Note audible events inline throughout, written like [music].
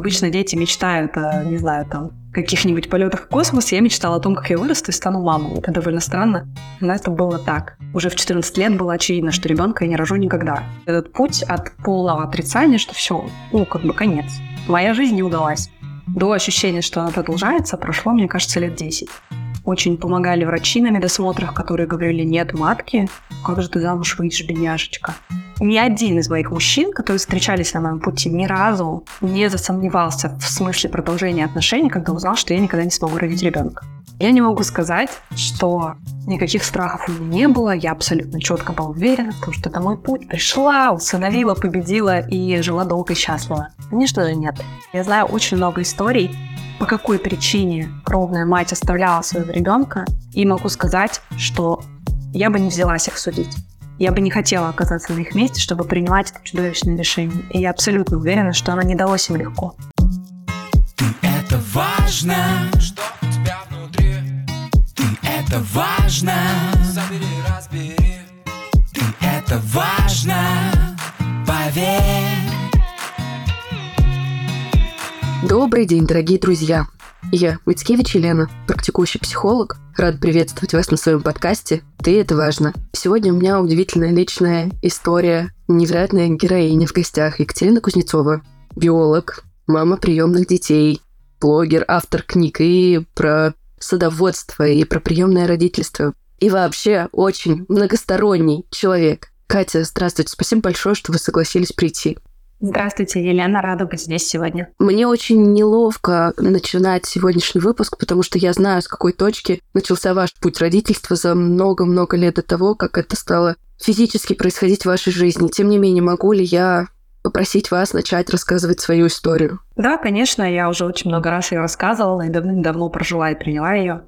Обычно дети мечтают, не знаю, там, каких-нибудь полетах в космос. Я мечтала о том, как я вырасту и стану мамой. Это довольно странно, но это было так. Уже в 14 лет было очевидно, что ребенка я не рожу никогда. Этот путь от полного отрицания, что все, ну, как бы конец. Моя жизнь не удалась. До ощущения, что она продолжается, прошло, мне кажется, лет 10. Очень помогали врачи на медосмотрах, которые говорили, нет матки, как же ты замуж выйдешь, бедняжечка. Ни один из моих мужчин, которые встречались на моем пути, ни разу не засомневался в смысле продолжения отношений, когда узнал, что я никогда не смогу родить ребенка. Я не могу сказать, что никаких страхов у меня не было. Я абсолютно четко была уверена в том, что это мой путь. Пришла, усыновила, победила и жила долго и счастливо. Конечно же нет. Я знаю очень много историй, по какой причине кровная мать оставляла своего ребенка, и могу сказать, что я бы не взялась их судить. Я бы не хотела оказаться на их месте, чтобы принимать это чудовищное решение. И я абсолютно уверена, что оно не далось им легко. Это важно, это важно. Забери, разбери. Ты это важно, поверь. Добрый день, дорогие друзья! Я Мицкевич Елена, практикующий психолог. Рад приветствовать вас на своем подкасте «Ты – это важно». Сегодня у меня удивительная личная история, невероятная героиня в гостях Екатерина Кузнецова, биолог, мама приемных детей, блогер, автор книг и про садоводство, и про приемное родительство. И вообще очень многосторонний человек. Катя, здравствуйте. Спасибо большое, что вы согласились прийти. Здравствуйте, Елена, рада быть здесь сегодня. Мне очень неловко начинать сегодняшний выпуск, потому что я знаю, с какой точки начался ваш путь родительства за много-много лет до того, как это стало физически происходить в вашей жизни. Тем не менее, могу ли я попросить вас начать рассказывать свою историю? Да, конечно, я уже очень много раз ее рассказывала и давно прожила и приняла ее.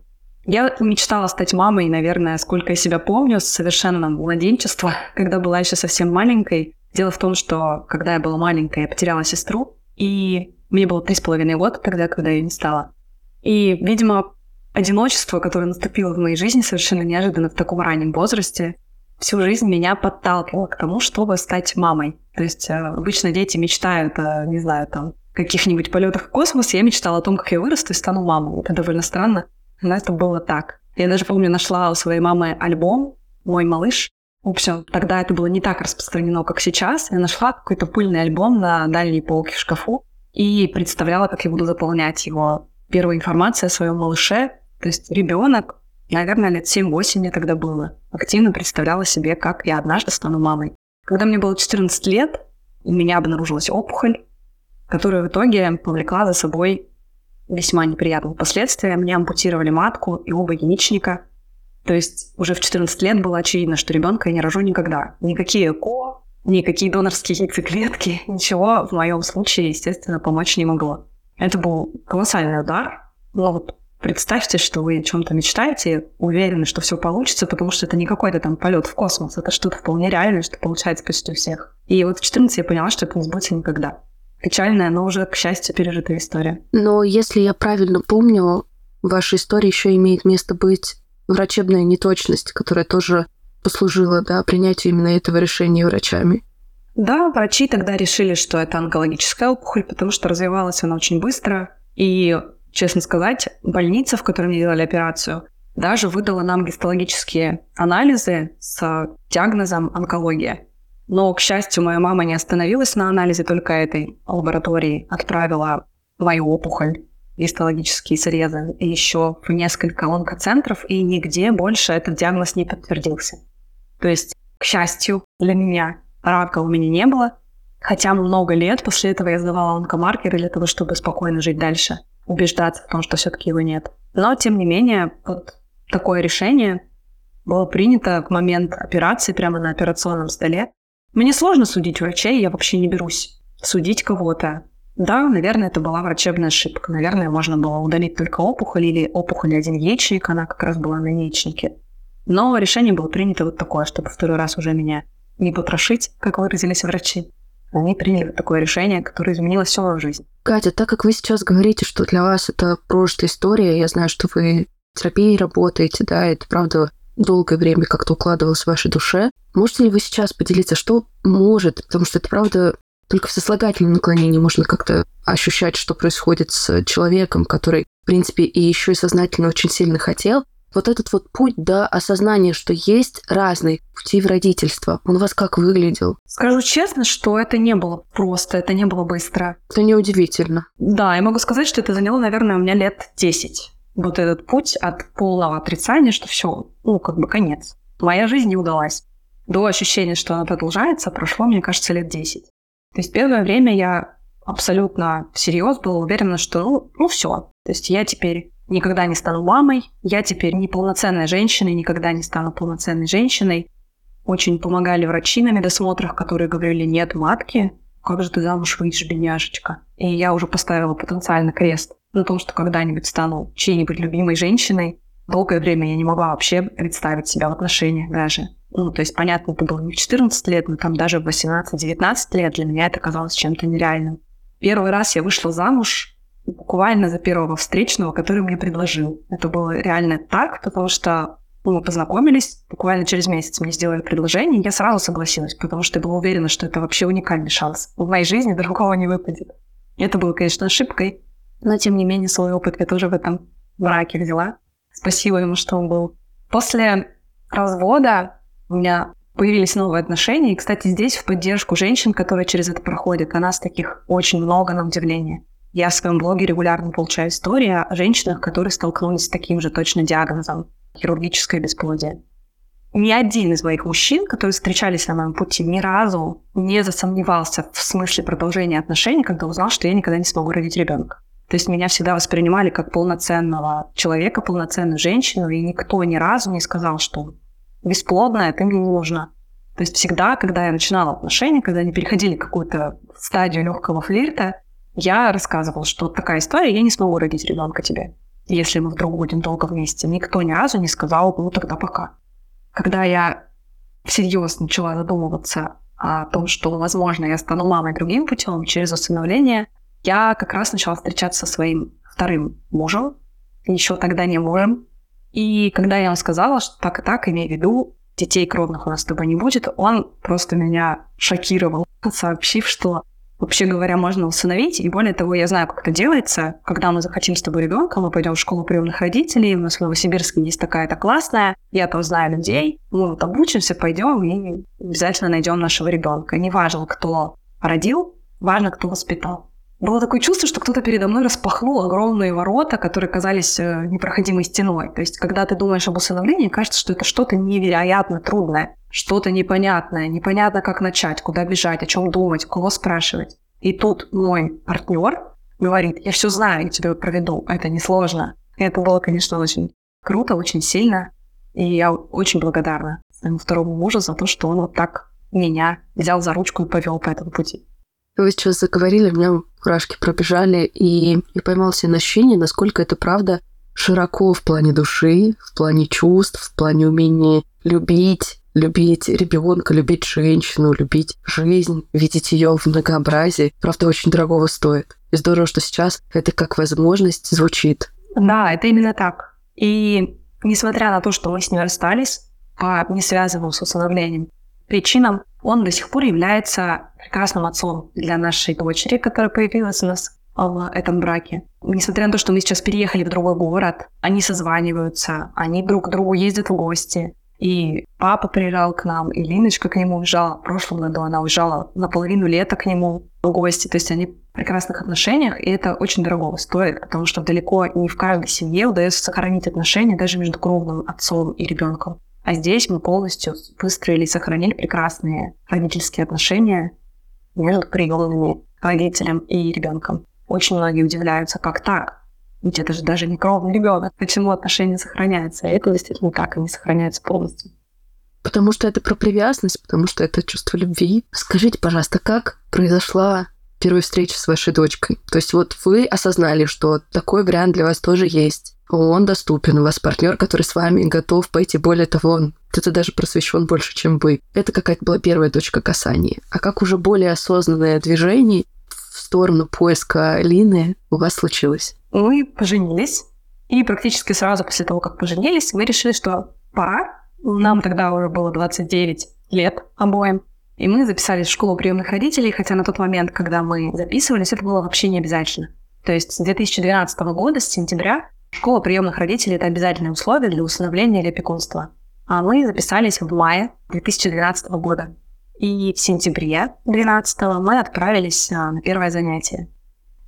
Я мечтала стать мамой, наверное, сколько я себя помню, с совершенно младенчества, [laughs] когда была еще совсем маленькой. Дело в том, что когда я была маленькая, я потеряла сестру, и мне было три с половиной года тогда, когда ее не стало. И, видимо, одиночество, которое наступило в моей жизни совершенно неожиданно в таком раннем возрасте, всю жизнь меня подталкивало к тому, чтобы стать мамой. То есть э, обычно дети мечтают, не знаю, там, каких-нибудь полетах в космос. Я мечтала о том, как я вырасту и стану мамой. Это довольно странно, но это было так. Я даже помню, нашла у своей мамы альбом «Мой малыш», в общем, тогда это было не так распространено, как сейчас. Я нашла какой-то пыльный альбом на дальней полке в шкафу и представляла, как я буду заполнять его. Первая информация о своем малыше, то есть ребенок, наверное, лет 7-8 мне тогда было, активно представляла себе, как я однажды стану мамой. Когда мне было 14 лет, у меня обнаружилась опухоль, которая в итоге повлекла за собой весьма неприятные последствия. Мне ампутировали матку и оба яичника – то есть уже в 14 лет было очевидно, что ребенка я не рожу никогда. Никакие ЭКО, никакие донорские яйцеклетки, ничего в моем случае, естественно, помочь не могло. Это был колоссальный удар. Но вот представьте, что вы о чем-то мечтаете, уверены, что все получится, потому что это не какой-то там полет в космос, это что-то вполне реальное, что получается почти у всех. И вот в 14 я поняла, что это не сбудется никогда. Печальная, но уже, к счастью, пережитая история. Но если я правильно помню, ваша история еще имеет место быть врачебная неточность, которая тоже послужила да, принятию именно этого решения врачами. Да, врачи тогда решили, что это онкологическая опухоль, потому что развивалась она очень быстро. И, честно сказать, больница, в которой мне делали операцию, даже выдала нам гистологические анализы с диагнозом онкология. Но, к счастью, моя мама не остановилась на анализе только этой лаборатории, отправила мою опухоль гистологические срезы еще в несколько онкоцентров, и нигде больше этот диагноз не подтвердился. То есть, к счастью для меня, рака у меня не было, хотя много лет после этого я сдавала онкомаркеры для того, чтобы спокойно жить дальше, убеждаться в том, что все-таки его нет. Но, тем не менее, вот такое решение было принято в момент операции прямо на операционном столе. Мне сложно судить врачей, я вообще не берусь судить кого-то. Да, наверное, это была врачебная ошибка. Наверное, можно было удалить только опухоль или опухоль один яичник, она как раз была на яичнике. Но решение было принято вот такое, чтобы второй раз уже меня не потрошить, как выразились врачи. Они приняли такое решение, которое изменило всю мою жизнь. Катя, так как вы сейчас говорите, что для вас это прошлая история, я знаю, что вы терапии работаете, да, это правда долгое время как-то укладывалось в вашей душе. Можете ли вы сейчас поделиться, что может, потому что это правда только в сослагательном наклонении можно как-то ощущать, что происходит с человеком, который, в принципе, и еще и сознательно очень сильно хотел. Вот этот вот путь до осознания, что есть разные пути в родительство, он у вас как выглядел? Скажу честно, что это не было просто, это не было быстро. Это неудивительно. Да, я могу сказать, что это заняло, наверное, у меня лет 10. Вот этот путь от полного отрицания, что все, ну, как бы конец. Моя жизнь не удалась. До ощущения, что она продолжается, прошло, мне кажется, лет 10. То есть первое время я абсолютно всерьез была уверена, что ну, ну все. То есть я теперь никогда не стану мамой, я теперь не полноценная женщина и никогда не стану полноценной женщиной. Очень помогали врачи на медосмотрах, которые говорили, нет матки, как же ты замуж выйдешь, бедняжечка? И я уже поставила потенциально крест на том, что когда-нибудь стану чьей-нибудь любимой женщиной. Долгое время я не могла вообще представить себя в отношениях даже. Ну, то есть, понятно, это было не в 14 лет, но там даже в 18-19 лет для меня это казалось чем-то нереальным. Первый раз я вышла замуж буквально за первого встречного, который мне предложил. Это было реально так, потому что мы познакомились, буквально через месяц мне сделали предложение, и я сразу согласилась, потому что я была уверена, что это вообще уникальный шанс. В моей жизни другого не выпадет. Это было, конечно, ошибкой, но тем не менее свой опыт я тоже в этом браке взяла. Спасибо ему, что он был. После развода у меня появились новые отношения. И, кстати, здесь в поддержку женщин, которые через это проходят, а нас таких очень много на удивление. Я в своем блоге регулярно получаю истории о женщинах, которые столкнулись с таким же точно диагнозом – хирургическое бесплодие. Ни один из моих мужчин, которые встречались на моем пути, ни разу не засомневался в смысле продолжения отношений, когда узнал, что я никогда не смогу родить ребенка. То есть меня всегда воспринимали как полноценного человека, полноценную женщину, и никто ни разу не сказал, что бесплодная, ты мне не нужна. То есть всегда, когда я начинала отношения, когда они переходили какую-то стадию легкого флирта, я рассказывала, что такая история, я не смогу родить ребенка тебе, если мы вдруг будем долго вместе. Никто ни разу не сказал, ну тогда пока. Когда я всерьез начала задумываться о том, что, возможно, я стану мамой другим путем через усыновление, я как раз начала встречаться со своим вторым мужем, еще тогда не мужем. И когда я ему сказала, что так и так, имею в виду, детей кровных у нас с тобой не будет, он просто меня шокировал, [laughs] сообщив, что Вообще говоря, можно усыновить, и более того, я знаю, как это делается. Когда мы захотим с тобой ребенка, мы пойдем в школу приемных родителей, у нас в Новосибирске есть такая-то классная, я там знаю людей, мы вот обучимся, пойдем и обязательно найдем нашего ребенка. Неважно, кто родил, важно, кто воспитал было такое чувство, что кто-то передо мной распахнул огромные ворота, которые казались э, непроходимой стеной. То есть, когда ты думаешь об усыновлении, кажется, что это что-то невероятно трудное, что-то непонятное, непонятно, как начать, куда бежать, о чем думать, кого спрашивать. И тут мой партнер говорит, я все знаю, я тебя проведу, это несложно. И это было, конечно, очень круто, очень сильно. И я очень благодарна своему второму мужу за то, что он вот так меня взял за ручку и повел по этому пути. Вы сейчас заговорили, у меня мурашки пробежали, и я поймал себе на ощущение, насколько это правда широко в плане души, в плане чувств, в плане умения любить, любить ребенка, любить женщину, любить жизнь, видеть ее в многообразии. Правда, очень дорогого стоит. И здорово, что сейчас это как возможность звучит. Да, это именно так. И несмотря на то, что мы с ним расстались по несвязанным с усыновлением причинам, он до сих пор является прекрасным отцом для нашей дочери, которая появилась у нас в этом браке. Несмотря на то, что мы сейчас переехали в другой город, они созваниваются, они друг к другу ездят в гости. И папа приезжал к нам, и Линочка к нему уезжала. В прошлом году она уезжала на половину лета к нему в гости. То есть они в прекрасных отношениях, и это очень дорого стоит, потому что далеко не в каждой семье удается сохранить отношения даже между кровным отцом и ребенком. А здесь мы полностью выстроили и сохранили прекрасные родительские отношения между приемными родителем и ребенком. Очень многие удивляются, как так? Ведь это же даже не кровный ребенок. Почему отношения сохраняются? И это действительно так, они сохраняются полностью. Потому что это про привязанность, потому что это чувство любви. Скажите, пожалуйста, как произошла первая встреча с вашей дочкой? То есть вот вы осознали, что такой вариант для вас тоже есть он доступен, у вас партнер, который с вами готов пойти, более того, он кто-то даже просвещен больше, чем вы. Это какая-то была первая точка касания. А как уже более осознанное движение в сторону поиска Лины у вас случилось? Мы поженились, и практически сразу после того, как поженились, мы решили, что пора. Нам тогда уже было 29 лет обоим. И мы записались в школу приемных родителей, хотя на тот момент, когда мы записывались, это было вообще не обязательно. То есть с 2012 года, с сентября, школа приемных родителей – это обязательное условие для усыновления или опекунства. А мы записались в мае 2012 года. И в сентябре 2012 мы отправились а, на первое занятие.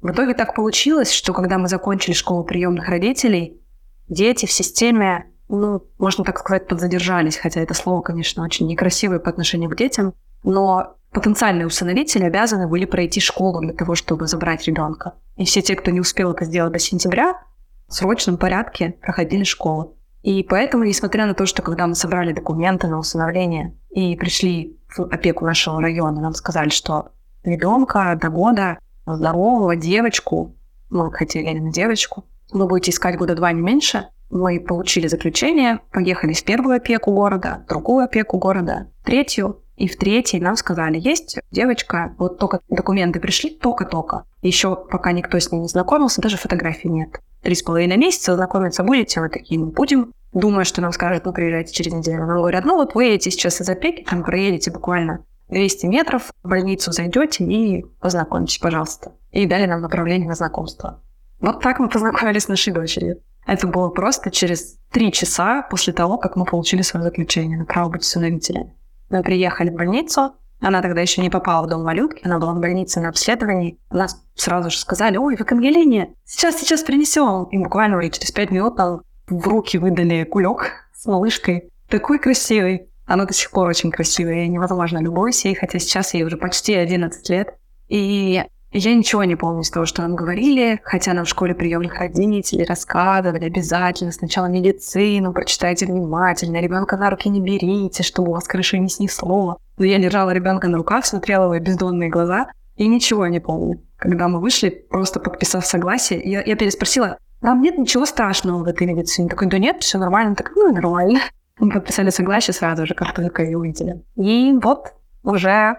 В итоге так получилось, что когда мы закончили школу приемных родителей, дети в системе, ну, можно так сказать, подзадержались, хотя это слово, конечно, очень некрасивое по отношению к детям, но потенциальные усыновители обязаны были пройти школу для того, чтобы забрать ребенка. И все те, кто не успел это сделать до сентября, в срочном порядке проходили школу. И поэтому, несмотря на то, что когда мы собрали документы на усыновление и пришли в опеку нашего района, нам сказали, что ребенка до года, здорового девочку, мы хотели именно девочку, вы будете искать года два не меньше, мы получили заключение, поехали в первую опеку города, в другую опеку города, третью, и в третьей нам сказали, есть девочка, вот только документы пришли, только-только. Еще пока никто с ней не знакомился, даже фотографий нет. Три с половиной месяца знакомиться будете, мы такие, мы будем. Думаю, что нам скажут, ну, приезжайте через неделю. Нам говорят, ну, вот вы едете сейчас из опеки, там проедете буквально 200 метров, в больницу зайдете и познакомитесь, пожалуйста. И дали нам направление на знакомство. Вот так мы познакомились с нашей дочерью. Это было просто через три часа после того, как мы получили свое заключение на право быть усыновителем. Мы приехали в больницу, она тогда еще не попала в дом малютки, она была в больнице на обследовании. Нас сразу же сказали, ой, вы к Ангелине, сейчас, сейчас принесем. И буквально через пять минут нам в руки выдали кулек с малышкой. Такой красивый. Она до сих пор очень красивая, невозможно любовь ей, хотя сейчас ей уже почти 11 лет. И я ничего не помню из того, что нам говорили, хотя нам в школе приемных родителей рассказывали обязательно сначала медицину, прочитайте внимательно, ребенка на руки не берите, чтобы у вас крыши не снесло. Но я лежала ребенка на руках, смотрела его бездонные глаза и ничего не помню. Когда мы вышли, просто подписав согласие, я, я переспросила, там нет ничего страшного в этой медицине. Такой, да нет, все нормально. Так, ну, нормально. Мы подписали согласие сразу же, как только ее увидели. И вот уже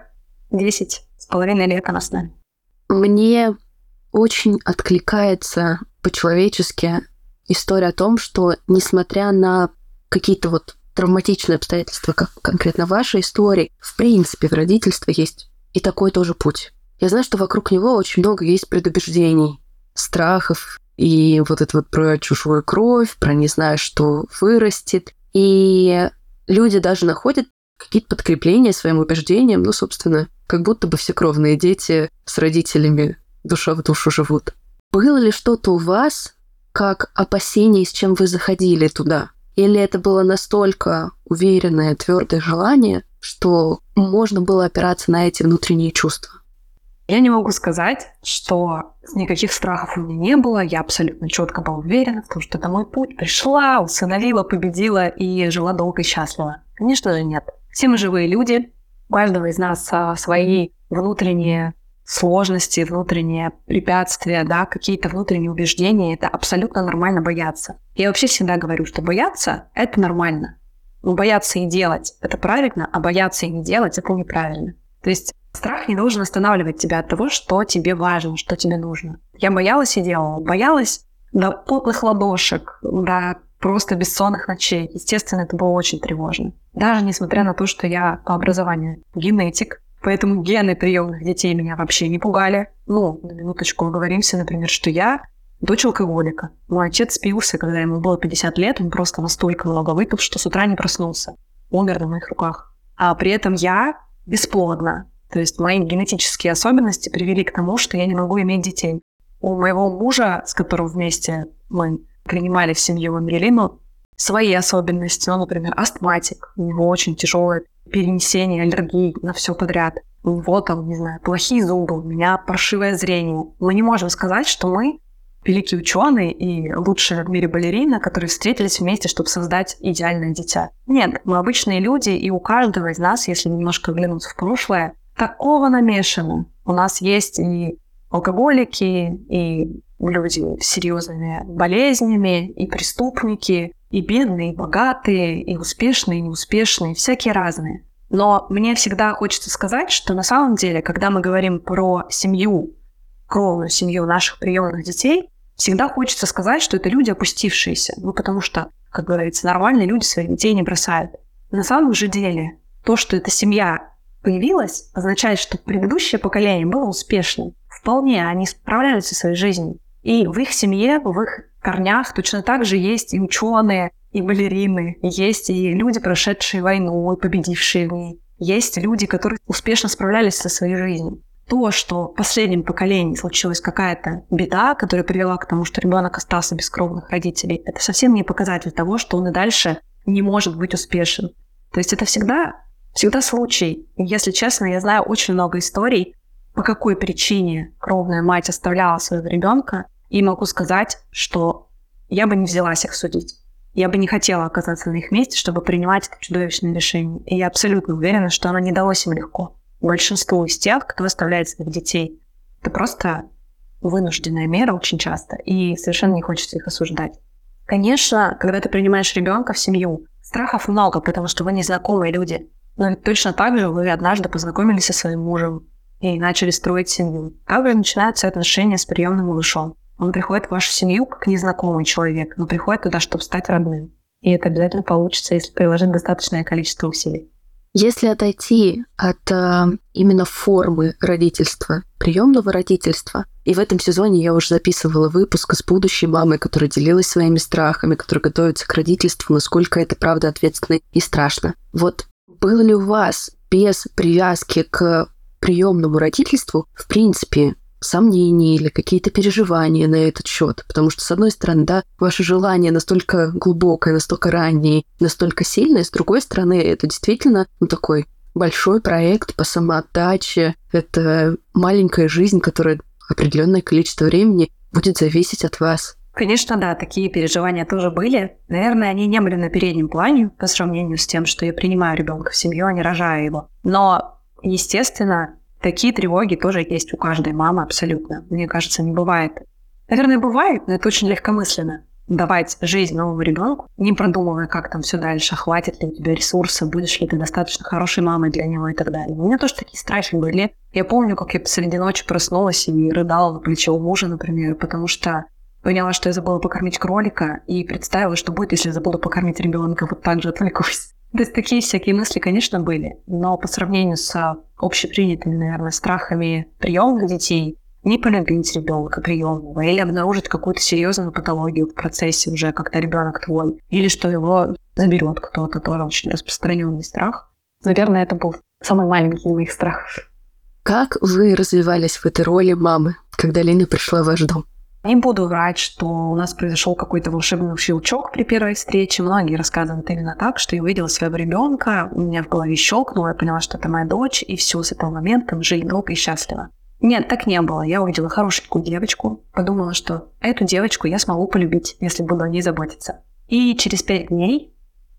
10 с половиной лет она с нами. Мне очень откликается по-человечески история о том, что несмотря на какие-то вот травматичные обстоятельства, как конкретно ваша история, в принципе, в родительстве есть и такой тоже путь. Я знаю, что вокруг него очень много есть предубеждений, страхов, и вот это вот про чужую кровь, про не знаю, что вырастет. И люди даже находят какие-то подкрепления своим убеждениям, ну, собственно, как будто бы все кровные дети с родителями душа в душу живут. Было ли что-то у вас, как опасение, с чем вы заходили туда? Или это было настолько уверенное, твердое желание, что можно было опираться на эти внутренние чувства? Я не могу сказать, что никаких страхов у меня не было. Я абсолютно четко была уверена в том, что это мой путь. Пришла, усыновила, победила и жила долго и счастливо. Конечно же, нет. Все мы живые люди, у каждого из нас а, свои внутренние сложности, внутренние препятствия, да, какие-то внутренние убеждения. Это абсолютно нормально бояться. Я вообще всегда говорю, что бояться – это нормально. Но бояться и делать – это правильно, а бояться и не делать – это неправильно. То есть страх не должен останавливать тебя от того, что тебе важно, что тебе нужно. Я боялась и делала. Боялась до потных ладошек, до просто бессонных ночей. Естественно, это было очень тревожно. Даже несмотря на то, что я по образованию генетик, поэтому гены приемных детей меня вообще не пугали. Ну, на минуточку оговоримся, например, что я дочь алкоголика. Мой отец спился, когда ему было 50 лет, он просто настолько много выпил, что с утра не проснулся. Умер на моих руках. А при этом я бесплодна. То есть мои генетические особенности привели к тому, что я не могу иметь детей. У моего мужа, с которым вместе мы принимали в семью Ангелину, свои особенности. Он, например, астматик, у него очень тяжелое перенесение аллергии на все подряд. У него там, не знаю, плохие зубы, у меня паршивое зрение. Мы не можем сказать, что мы великие ученые и лучшие в мире балерина, которые встретились вместе, чтобы создать идеальное дитя. Нет, мы обычные люди, и у каждого из нас, если немножко оглянуться в прошлое, такого намешано. У нас есть и алкоголики, и люди с серьезными болезнями, и преступники, и бедные, и богатые, и успешные, и неуспешные, всякие разные. Но мне всегда хочется сказать, что на самом деле, когда мы говорим про семью, кровную семью наших приемных детей, всегда хочется сказать, что это люди опустившиеся. Ну, потому что, как говорится, нормальные люди своих детей не бросают. На самом же деле, то, что эта семья появилась, означает, что предыдущее поколение было успешным. Вполне они справлялись со своей жизнью. И в их семье, в их корнях точно так же есть и ученые, и балерины, есть и люди, прошедшие войну и победившие в ней. Есть люди, которые успешно справлялись со своей жизнью. То, что в последнем поколении случилась какая-то беда, которая привела к тому, что ребенок остался без кровных родителей, это совсем не показатель того, что он и дальше не может быть успешен. То есть это всегда, всегда случай. И, если честно, я знаю очень много историй, по какой причине кровная мать оставляла своего ребенка, и могу сказать, что я бы не взялась их судить. Я бы не хотела оказаться на их месте, чтобы принимать это чудовищное решение. И я абсолютно уверена, что оно не далось им легко. Большинству из тех, кто оставляет своих детей, это просто вынужденная мера очень часто, и совершенно не хочется их осуждать. Конечно, когда ты принимаешь ребенка в семью, страхов много, потому что вы незнакомые люди. Но точно так же вы однажды познакомились со своим мужем и начали строить семью. Как же начинаются отношения с приемным малышом? Он приходит в вашу семью как незнакомый человек, но приходит туда, чтобы стать родным. И это обязательно получится, если приложить достаточное количество усилий. Если отойти от э, именно формы родительства, приемного родительства, и в этом сезоне я уже записывала выпуск с будущей мамой, которая делилась своими страхами, которая готовится к родительству, насколько это правда ответственно и страшно. Вот было ли у вас без привязки к приемному родительству, в принципе, сомнения или какие-то переживания на этот счет. Потому что, с одной стороны, да, ваше желание настолько глубокое, настолько раннее, настолько сильное, с другой стороны, это действительно ну, такой большой проект по самоотдаче. Это маленькая жизнь, которая определенное количество времени будет зависеть от вас. Конечно, да, такие переживания тоже были. Наверное, они не были на переднем плане по сравнению с тем, что я принимаю ребенка в семью, а не рожаю его. Но, естественно, Такие тревоги тоже есть у каждой мамы абсолютно. Мне кажется, не бывает. Наверное, бывает, но это очень легкомысленно. Давать жизнь новому ребенку, не продумывая, как там все дальше, хватит ли у тебя ресурса, будешь ли ты достаточно хорошей мамой для него и так далее. У меня тоже такие страхи были. Я помню, как я посреди ночи проснулась и рыдала на плечо у мужа, например, потому что поняла, что я забыла покормить кролика, и представила, что будет, если я забуду покормить ребенка, вот так же отвлекусь. Есть такие всякие мысли, конечно, были, но по сравнению с общепринятыми, наверное, страхами приемных детей, не полюбить ребенка приемного или обнаружить какую-то серьезную патологию в процессе уже, когда ребенок твой, или что его заберет кто-то, тоже очень распространенный страх. Наверное, это был самый маленький из моих страхов. Как вы развивались в этой роли мамы, когда Лена пришла в ваш дом? Не буду врать, что у нас произошел какой-то волшебный щелчок при первой встрече. Многие рассказывают именно так, что я увидела своего ребенка, у меня в голове щелкнуло, я поняла, что это моя дочь, и все, с этого момента мы жили долго и счастливо. Нет, так не было. Я увидела хорошенькую девочку, подумала, что эту девочку я смогу полюбить, если буду о ней заботиться. И через пять дней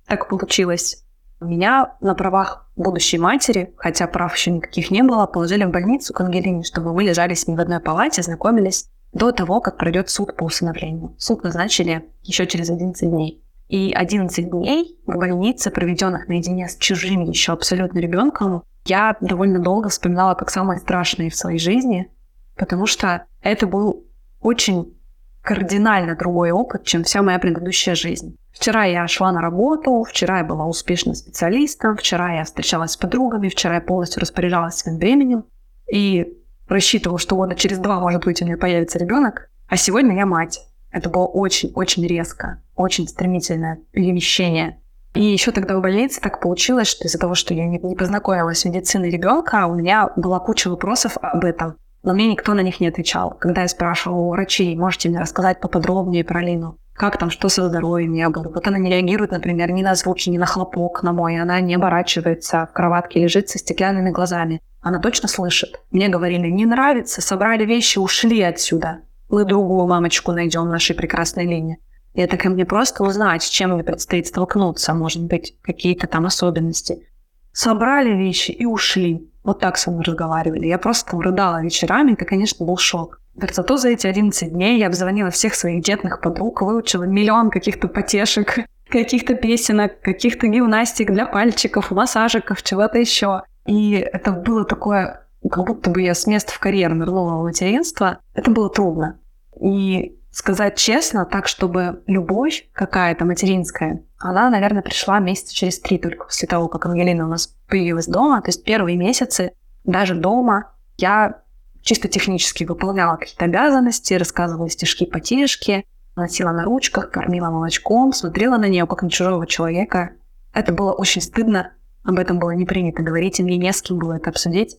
так получилось. Меня на правах будущей матери, хотя прав еще никаких не было, положили в больницу к Ангелине, чтобы мы лежали с ней в одной палате, знакомились до того, как пройдет суд по усыновлению. Суд назначили еще через 11 дней. И 11 дней в больнице, проведенных наедине с чужим еще абсолютно ребенком, я довольно долго вспоминала как самое страшное в своей жизни, потому что это был очень кардинально другой опыт, чем вся моя предыдущая жизнь. Вчера я шла на работу, вчера я была успешным специалистом, вчера я встречалась с подругами, вчера я полностью распоряжалась своим временем. И рассчитывал, что года через два, может быть, у меня появится ребенок, а сегодня я мать. Это было очень-очень резко, очень стремительное перемещение. И еще тогда в больнице так получилось, что из-за того, что я не, не познакомилась с медициной ребенка, у меня была куча вопросов об этом. Но мне никто на них не отвечал. Когда я спрашивала у врачей, можете мне рассказать поподробнее про Лину? Как там, что со здоровьем? Я говорю, вот она не реагирует, например, ни на звуки, ни на хлопок на мой. Она не оборачивается, в кроватке лежит со стеклянными глазами. Она точно слышит. Мне говорили, не нравится, собрали вещи, ушли отсюда. Мы другую мамочку найдем в нашей прекрасной линии. И это ко мне просто узнать, с чем мне предстоит столкнуться, может быть, какие-то там особенности. Собрали вещи и ушли. Вот так со мной разговаривали. Я просто там рыдала вечерами, это, конечно, был шок. Зато за эти 11 дней я обзвонила всех своих детных подруг, выучила миллион каких-то потешек, [laughs] каких-то песенок, каких-то гимнастик для пальчиков, массажиков, чего-то еще. И это было такое, как будто бы я с места в карьер нырнула в материнство. Это было трудно. И сказать честно, так, чтобы любовь какая-то материнская, она, наверное, пришла месяца через три только после того, как Ангелина у нас появилась дома. То есть первые месяцы даже дома я чисто технически выполняла какие-то обязанности, рассказывала стишки-потешки, носила на ручках, кормила молочком, смотрела на нее как на чужого человека. Это было очень стыдно, об этом было не принято говорить, и мне не с кем было это обсудить.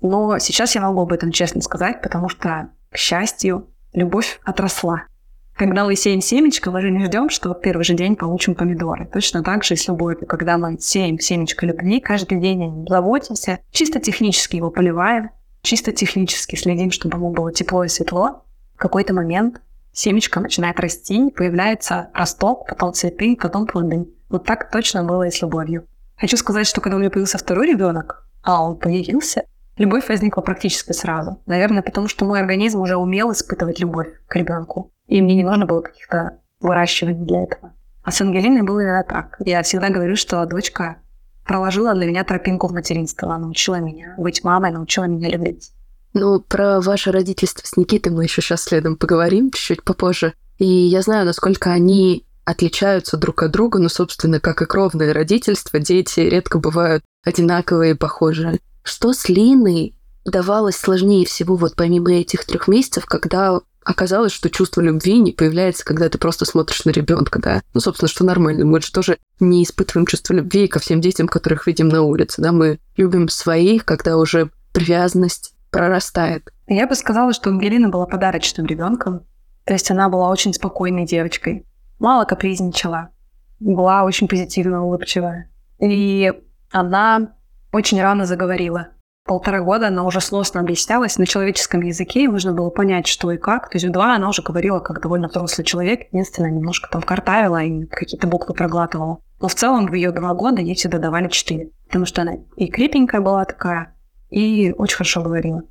Но сейчас я могу об этом честно сказать, потому что, к счастью, любовь отросла. Когда мы сеем семечко, мы же не ждем, что в первый же день получим помидоры. Точно так же и с любовью. Когда мы сеем семечко любви, каждый день заботимся, чисто технически его поливаем, чисто технически следим, чтобы ему было тепло и светло, в какой-то момент семечко начинает расти, появляется росток, потом цветы, потом плоды. Вот так точно было и с любовью. Хочу сказать, что когда у меня появился второй ребенок, а он появился, любовь возникла практически сразу. Наверное, потому что мой организм уже умел испытывать любовь к ребенку. И мне не нужно было каких-то выращиваний для этого. А с Ангелиной было именно так. Я всегда говорю, что дочка проложила для меня тропинку в материнство. Она научила меня быть мамой, научила меня любить. Ну, про ваше родительство с Никитой мы еще сейчас следом поговорим чуть-чуть попозже. И я знаю, насколько они отличаются друг от друга, но, собственно, как и кровное родительство, дети редко бывают одинаковые и похожие. Что с Линой давалось сложнее всего вот помимо этих трех месяцев, когда оказалось, что чувство любви не появляется, когда ты просто смотришь на ребенка, да. Ну, собственно, что нормально. Мы же тоже не испытываем чувство любви ко всем детям, которых видим на улице, да. Мы любим своих, когда уже привязанность прорастает. Я бы сказала, что Ангелина была подарочным ребенком. То есть она была очень спокойной девочкой. Мало капризничала. Была очень позитивно улыбчивая. И она очень рано заговорила полтора года она уже сносно объяснялась на человеческом языке, и нужно было понять, что и как. То есть в два она уже говорила как довольно взрослый человек, единственное, немножко там картавила и какие-то буквы проглатывала. Но в целом в ее два года ей всегда давали четыре, потому что она и крепенькая была такая, и очень хорошо говорила.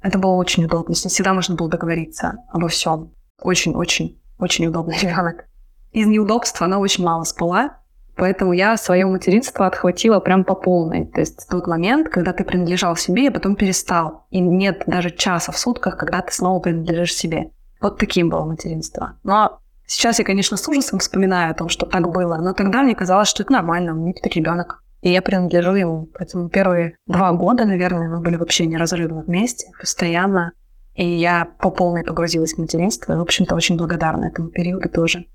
Это было очень удобно, с ней всегда можно было договориться обо всем. Очень-очень, очень удобный ребенок. Из неудобства она очень мало спала, Поэтому я свое материнство отхватила прям по полной. То есть тот момент, когда ты принадлежал себе, и потом перестал. И нет даже часа в сутках, когда ты снова принадлежишь себе. Вот таким было материнство. Но сейчас я, конечно, с ужасом вспоминаю о том, что так было. Но тогда мне казалось, что это нормально, у меня теперь ребенок. И я принадлежу ему. Поэтому первые два года, наверное, мы были вообще неразрывно вместе, постоянно. И я по полной погрузилась в материнство. И, в общем-то, очень благодарна этому периоду тоже.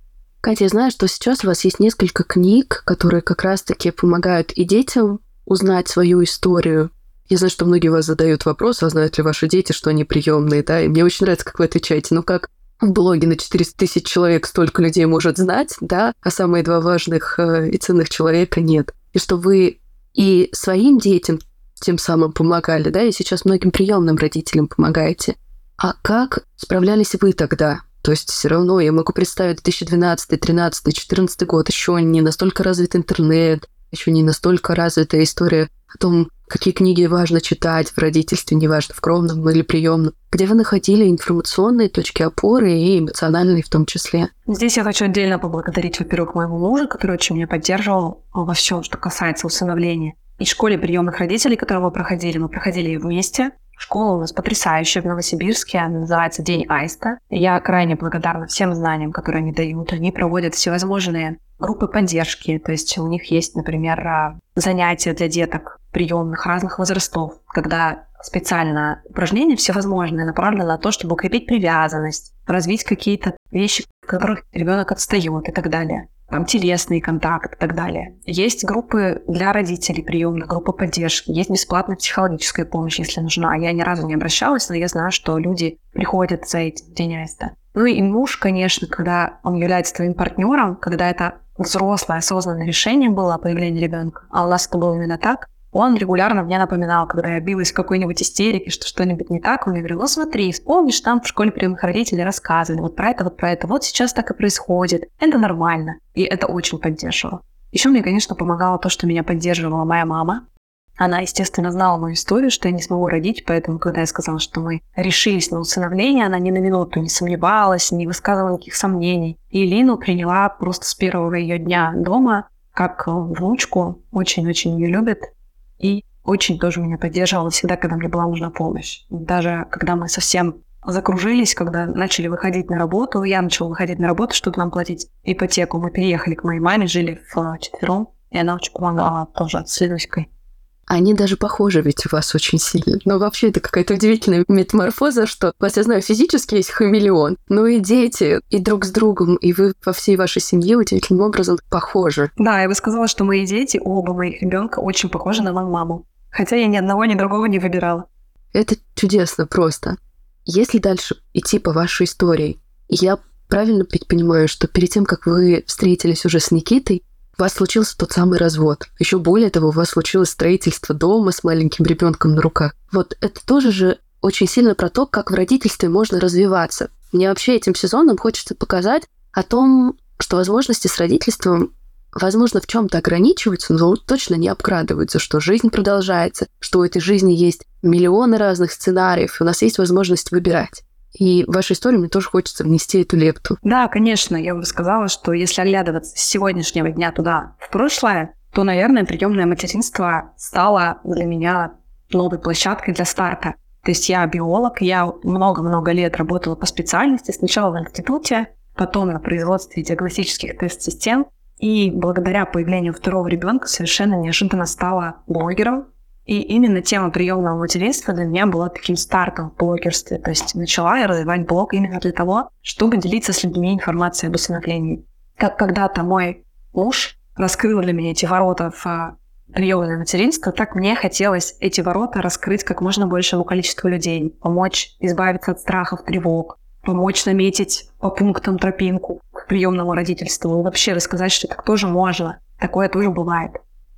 Катя, я знаю, что сейчас у вас есть несколько книг, которые как раз-таки помогают и детям узнать свою историю. Я знаю, что многие вас задают вопрос, а знают ли ваши дети, что они приемные, да, и мне очень нравится, как вы отвечаете. Ну как в блоге на 400 тысяч человек столько людей может знать, да, а самые два важных э, и ценных человека нет. И что вы и своим детям тем самым помогали, да, и сейчас многим приемным родителям помогаете. А как справлялись вы тогда? То есть все равно я могу представить 2012, 2013, 2014 год, еще не настолько развит интернет, еще не настолько развитая история о том, какие книги важно читать в родительстве, неважно, в кровном или приемном, где вы находили информационные точки опоры и эмоциональные в том числе. Здесь я хочу отдельно поблагодарить, во-первых, моего мужа, который очень меня поддерживал во всем, что касается усыновления. И школе приемных родителей, которые мы проходили, мы проходили вместе. Школа у нас потрясающая в Новосибирске, она называется День Аиста. Я крайне благодарна всем знаниям, которые они дают. Они проводят всевозможные группы поддержки, то есть у них есть, например, а, занятия для деток приемных разных возрастов, когда специально упражнения всевозможные направлены на то, чтобы укрепить привязанность, развить какие-то вещи, в которых ребенок отстает и так далее там, телесный контакт и так далее. Есть группы для родителей приемных, группы поддержки, есть бесплатная психологическая помощь, если нужна. Я ни разу не обращалась, но я знаю, что люди приходят за этим Аиста. Ну и муж, конечно, когда он является твоим партнером, когда это взрослое, осознанное решение было о появлении ребенка, а у нас это было именно так, он регулярно мне напоминал, когда я билась в какой-нибудь истерике, что что-нибудь не так, он мне говорил, ну смотри, вспомнишь, там в школе приемных родителей рассказывали вот про это, вот про это, вот сейчас так и происходит, это нормально. И это очень поддерживало. Еще мне, конечно, помогало то, что меня поддерживала моя мама. Она, естественно, знала мою историю, что я не смогу родить, поэтому, когда я сказала, что мы решились на усыновление, она ни на минуту не сомневалась, не высказывала никаких сомнений. И Лину приняла просто с первого ее дня дома как внучку, очень-очень ее любит и очень тоже меня поддерживала всегда, когда мне была нужна помощь. Даже когда мы совсем закружились, когда начали выходить на работу. Я начала выходить на работу, чтобы нам платить ипотеку. Мы переехали к моей маме, жили в четвером, и она очень помогала тоже с Люськой. Они даже похожи ведь у вас очень сильно. Но вообще это какая-то удивительная метаморфоза, что у вас, я знаю, физически есть хамелеон, но и дети, и друг с другом, и вы во всей вашей семье удивительным образом похожи. Да, я бы сказала, что мои дети, оба моих ребенка, очень похожи на мою маму. Хотя я ни одного, ни другого не выбирала. Это чудесно просто. Если дальше идти по вашей истории, я правильно понимаю, что перед тем, как вы встретились уже с Никитой, у вас случился тот самый развод. Еще более того, у вас случилось строительство дома с маленьким ребенком на руках. Вот это тоже же очень сильно про то, как в родительстве можно развиваться. Мне вообще этим сезоном хочется показать о том, что возможности с родительством возможно, в чем-то ограничиваются, но точно не обкрадываются, что жизнь продолжается, что у этой жизни есть миллионы разных сценариев, и у нас есть возможность выбирать. И в вашу историю мне тоже хочется внести эту лепту. Да, конечно, я бы сказала, что если оглядываться с сегодняшнего дня туда в прошлое, то, наверное, приемное материнство стало для меня новой площадкой для старта. То есть я биолог, я много-много лет работала по специальности, сначала в институте, потом на производстве диагностических тест-систем, и благодаря появлению второго ребенка совершенно неожиданно стала блогером, и именно тема приемного материнства для меня была таким стартом в блогерстве. То есть начала я развивать блог именно для того, чтобы делиться с людьми информацией об усыновлении. Как когда-то мой муж раскрыл для меня эти ворота в а, приемное материнство, так мне хотелось эти ворота раскрыть как можно большему количеству людей, помочь избавиться от страхов, тревог, помочь наметить по пунктам тропинку к приемному родительству вообще рассказать, что так тоже можно, такое тоже бывает.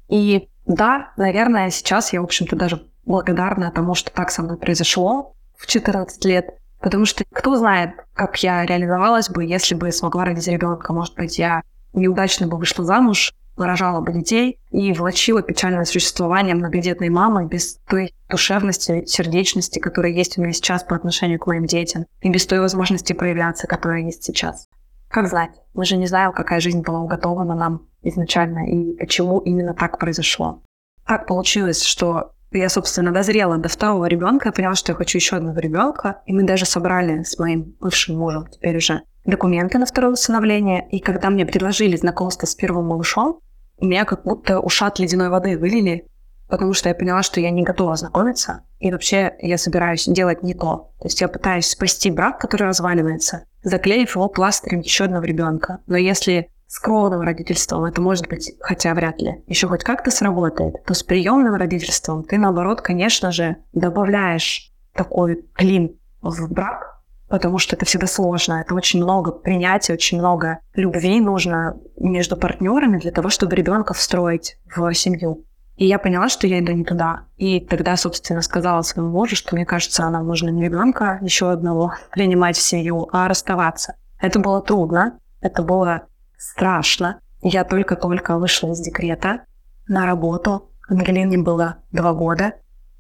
И да, наверное, сейчас я, в общем-то, даже благодарна тому, что так со мной произошло в 14 лет, потому что кто знает, как я реализовалась бы, если бы смогла родить ребенка. Может быть, я неудачно бы вышла замуж, выражала бы детей и влачила печальное существование многодетной мамы без той душевности, сердечности, которая есть у меня сейчас по отношению к моим детям, и без той возможности проявляться, которая есть сейчас. Как знать? Мы же не знаем, какая жизнь была уготована нам изначально и почему именно так произошло. Так получилось, что я, собственно, дозрела до второго ребенка, поняла, что я хочу еще одного ребенка, и мы даже собрали с моим бывшим мужем теперь уже документы на второе усыновление, и когда мне предложили знакомство с первым малышом, меня как будто ушат ледяной воды вылили, потому что я поняла, что я не готова знакомиться, и вообще я собираюсь делать не то. То есть я пытаюсь спасти брак, который разваливается, заклеив его пластырем еще одного ребенка. Но если с кровным родительством это может быть, хотя вряд ли, еще хоть как-то сработает, то с приемным родительством ты, наоборот, конечно же, добавляешь такой клин в брак, потому что это всегда сложно. Это очень много принятия, очень много любви нужно между партнерами для того, чтобы ребенка встроить в семью. И я поняла, что я иду не туда. И тогда, собственно, сказала своему мужу, что мне кажется, нам нужно не ребенка еще одного принимать в семью, а расставаться. Это было трудно, это было страшно. Я только-только вышла из декрета на работу. Ангелине было два года.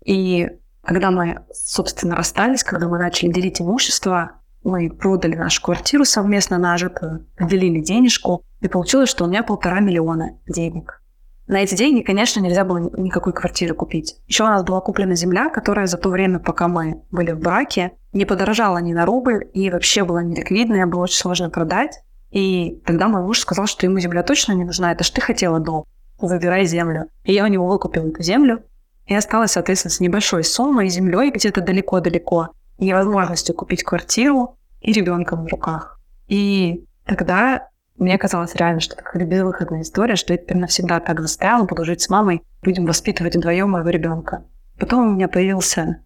И когда мы, собственно, расстались, когда мы начали делить имущество, мы продали нашу квартиру совместно нажитую, поделили денежку, и получилось, что у меня полтора миллиона денег. На эти деньги, конечно, нельзя было никакой квартиры купить. Еще у нас была куплена земля, которая за то время, пока мы были в браке, не подорожала ни на рубль и вообще была неликвидная, было очень сложно продать. И тогда мой муж сказал, что ему земля точно не нужна, это ж ты хотела дом, выбирай землю. И я у него выкупила эту землю, и осталась, соответственно, с небольшой суммой, землей где-то далеко-далеко, и невозможностью купить квартиру и ребенка в руках. И тогда мне казалось реально, что это как безвыходная история, что я теперь навсегда так застряла, буду жить с мамой, будем воспитывать вдвоем моего ребенка. Потом у меня появился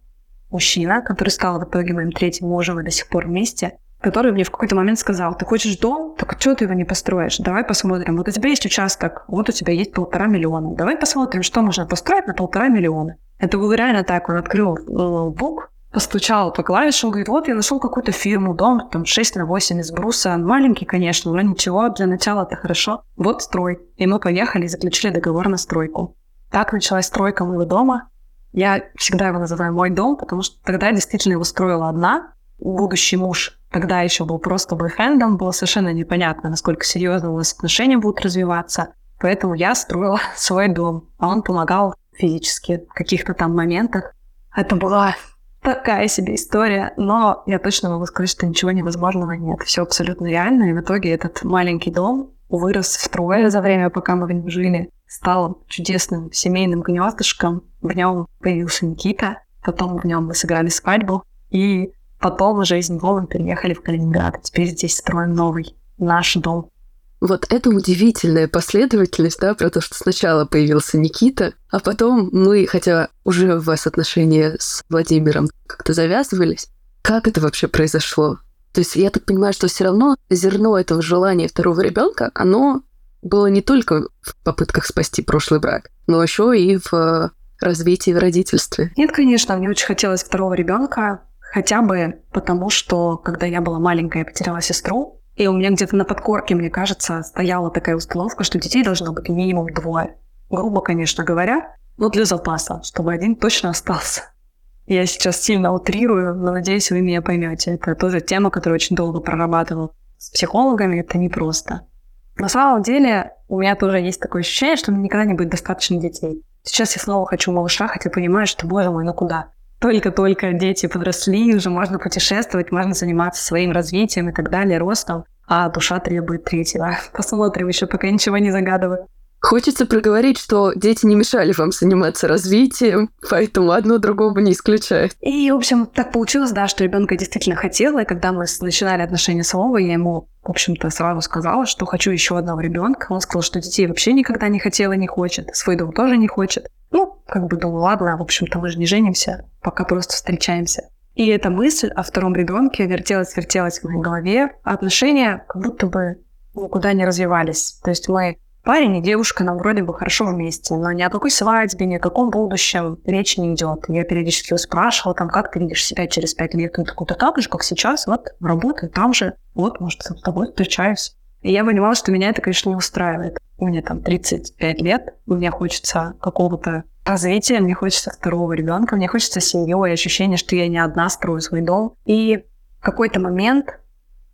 мужчина, который стал в итоге моим третьим мужем и до сих пор вместе, который мне в какой-то момент сказал, ты хочешь дом, так что ты его не построишь? Давай посмотрим. Вот у тебя есть участок, вот у тебя есть полтора миллиона. Давай посмотрим, что можно построить на полтора миллиона. Это было реально так. Он открыл ноутбук, постучал по клавишам, говорит, вот я нашел какую-то фирму, дом там 6 на 8 из бруса, маленький, конечно, но ничего, для начала это хорошо. Вот строй. И мы поехали и заключили договор на стройку. Так началась стройка моего дома. Я всегда его называю мой дом, потому что тогда я действительно его строила одна. Будущий муж тогда еще был просто бойфрендом, было совершенно непонятно, насколько серьезно у нас отношения будут развиваться. Поэтому я строила [laughs] свой дом, а он помогал физически в каких-то там моментах. Это была такая себе история, но я точно могу сказать, что ничего невозможного нет. Все абсолютно реально, и в итоге этот маленький дом вырос втрое за время, пока мы в нем жили, стал чудесным семейным гнездышком. В нем появился Никита, потом в нем мы сыграли свадьбу, и потом уже из мы переехали в Калининград. Теперь здесь строим новый наш дом. Вот это удивительная последовательность, да, про то, что сначала появился Никита, а потом мы, хотя уже у вас отношения с Владимиром как-то завязывались, как это вообще произошло? То есть я так понимаю, что все равно зерно этого желания второго ребенка, оно было не только в попытках спасти прошлый брак, но еще и в э, развитии в родительстве. Нет, конечно, мне очень хотелось второго ребенка, хотя бы потому, что когда я была маленькая, я потеряла сестру, и у меня где-то на подкорке, мне кажется, стояла такая установка, что детей должно быть минимум двое. Грубо, конечно говоря, но для запаса, чтобы один точно остался. Я сейчас сильно утрирую, но надеюсь, вы меня поймете. Это тоже тема, которую очень долго прорабатывал с психологами. Это непросто. На самом деле, у меня тоже есть такое ощущение, что мне никогда не будет достаточно детей. Сейчас я снова хочу малыша, хотя понимаю, что, боже мой, ну куда? Только-только дети подросли, уже можно путешествовать, можно заниматься своим развитием и так далее, ростом, а душа требует третьего. Посмотрим еще, пока ничего не загадываю. Хочется проговорить, что дети не мешали вам заниматься развитием, поэтому одно другого не исключает. И, в общем, так получилось, да, что ребенка действительно хотела, и когда мы начинали отношения с Вовой, я ему, в общем-то, сразу сказала, что хочу еще одного ребенка. Он сказал, что детей вообще никогда не хотел и не хочет, свой дом тоже не хочет. Ну, как бы думаю, ладно, в общем-то, мы же не женимся, пока просто встречаемся. И эта мысль о втором ребенке вертелась-вертелась в моей голове, отношения как будто бы никуда не развивались. То есть мы парень и девушка нам вроде бы хорошо вместе, но ни о какой свадьбе, ни о каком будущем речи не идет. Я периодически его спрашивала, там, как ты видишь себя через пять лет? Он такой, да так же, как сейчас, вот, работаю там же, вот, может, с тобой встречаюсь. И я понимала, что меня это, конечно, не устраивает. Мне там 35 лет, мне хочется какого-то развития, мне хочется второго ребенка, мне хочется семью и ощущение, что я не одна строю свой дом. И в какой-то момент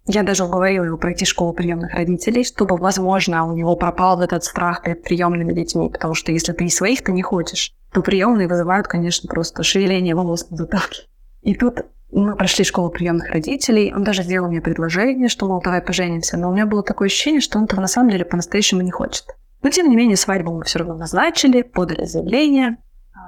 я даже уговорила его пройти школу приемных родителей, чтобы, возможно, у него пропал этот страх перед приемными детьми, потому что если ты и своих-то не хочешь, то приемные вызывают, конечно, просто шевеление волос на затылке. И тут мы прошли школу приемных родителей, он даже сделал мне предложение, что, мол, давай поженимся, но у меня было такое ощущение, что он этого на самом деле по-настоящему не хочет. Но, тем не менее, свадьбу мы все равно назначили, подали заявление.